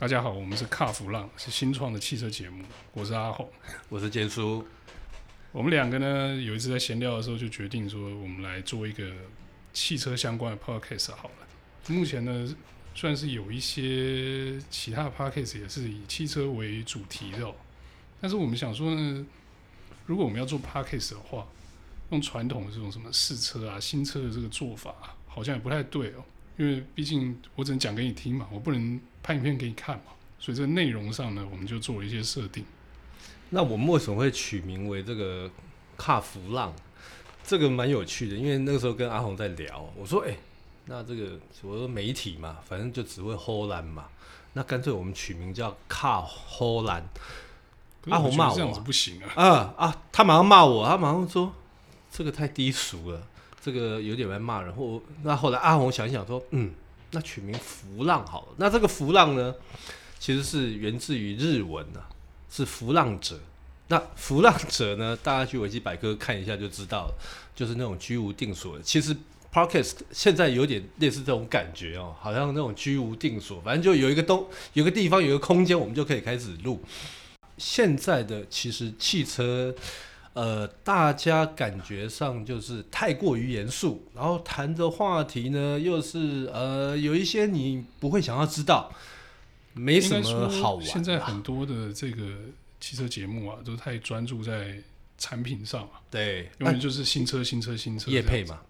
大家好，我们是卡弗浪，是新创的汽车节目。我是阿红，我是坚叔。我们两个呢，有一次在闲聊的时候就决定说，我们来做一个汽车相关的 podcast 好了。目前呢，算是有一些其他的 podcast 也是以汽车为主题的，哦但是我们想说呢，如果我们要做 podcast 的话，用传统的这种什么试车啊、新车的这个做法，好像也不太对哦。因为毕竟我只能讲给你听嘛，我不能拍影片给你看嘛，所以这个内容上呢，我们就做了一些设定。那我们为什么会取名为这个“卡弗浪”？这个蛮有趣的，因为那个时候跟阿红在聊，我说：“哎、欸，那这个我说媒体嘛，反正就只会荷兰嘛，那干脆我们取名叫‘卡荷兰’。”阿红骂我这样子不行啊！啊啊，他马上骂我，他马上说：“这个太低俗了。”这个有点在骂人，然后那后来阿红想一想说，嗯，那取名“浮浪”好了。那这个“浮浪”呢，其实是源自于日文啊，是“浮浪者”。那“浮浪者”呢，大家去维基百科看一下就知道了，就是那种居无定所的。其实 Podcast 现在有点类似这种感觉哦，好像那种居无定所，反正就有一个东，有个地方，有个空间，我们就可以开始录。现在的其实汽车。呃，大家感觉上就是太过于严肃，然后谈的话题呢，又是呃有一些你不会想要知道，没什么好玩。现在很多的这个汽车节目啊，都太专注在产品上啊。对，因为就是新车、新车、新车。业配嘛。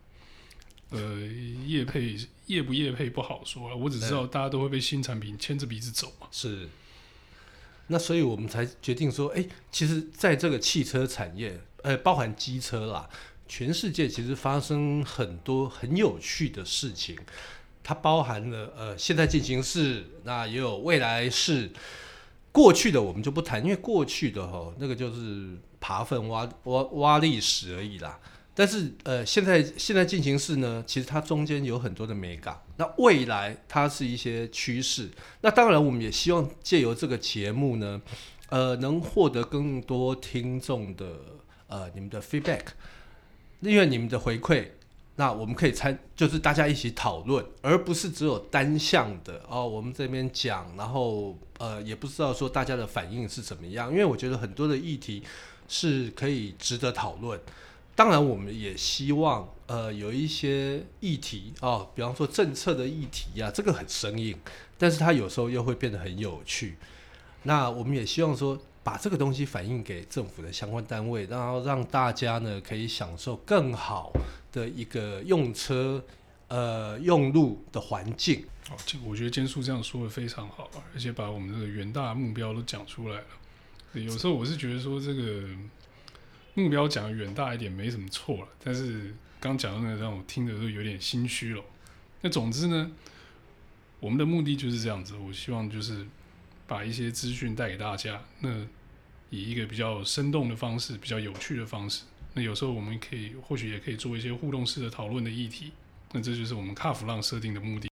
呃，业配业不业配不好说啊，我只知道大家都会被新产品牵着鼻子走嘛。是。那所以我们才决定说，哎，其实在这个汽车产业，呃，包含机车啦，全世界其实发生很多很有趣的事情。它包含了呃现在进行式，那也有未来式。过去的我们就不谈，因为过去的齁，那个就是爬粪挖挖挖历史而已啦。但是呃，现在现在进行式呢，其实它中间有很多的美感。那未来它是一些趋势。那当然，我们也希望借由这个节目呢，呃，能获得更多听众的呃你们的 feedback，因为你们的回馈，那我们可以参，就是大家一起讨论，而不是只有单向的哦。我们这边讲，然后呃，也不知道说大家的反应是怎么样。因为我觉得很多的议题是可以值得讨论。当然，我们也希望，呃，有一些议题啊、比方说政策的议题呀、啊，这个很生硬，但是它有时候又会变得很有趣。那我们也希望说，把这个东西反映给政府的相关单位，然后让大家呢可以享受更好的一个用车、呃用路的环境。哦，这我觉得坚叔这样说的非常好，而且把我们这个远大目标都讲出来了。有时候我是觉得说这个。目标讲远大一点没什么错了，但是刚讲的那个让我听着都有点心虚了。那总之呢，我们的目的就是这样子。我希望就是把一些资讯带给大家，那以一个比较生动的方式，比较有趣的方式。那有时候我们可以或许也可以做一些互动式的讨论的议题。那这就是我们卡弗浪设定的目的。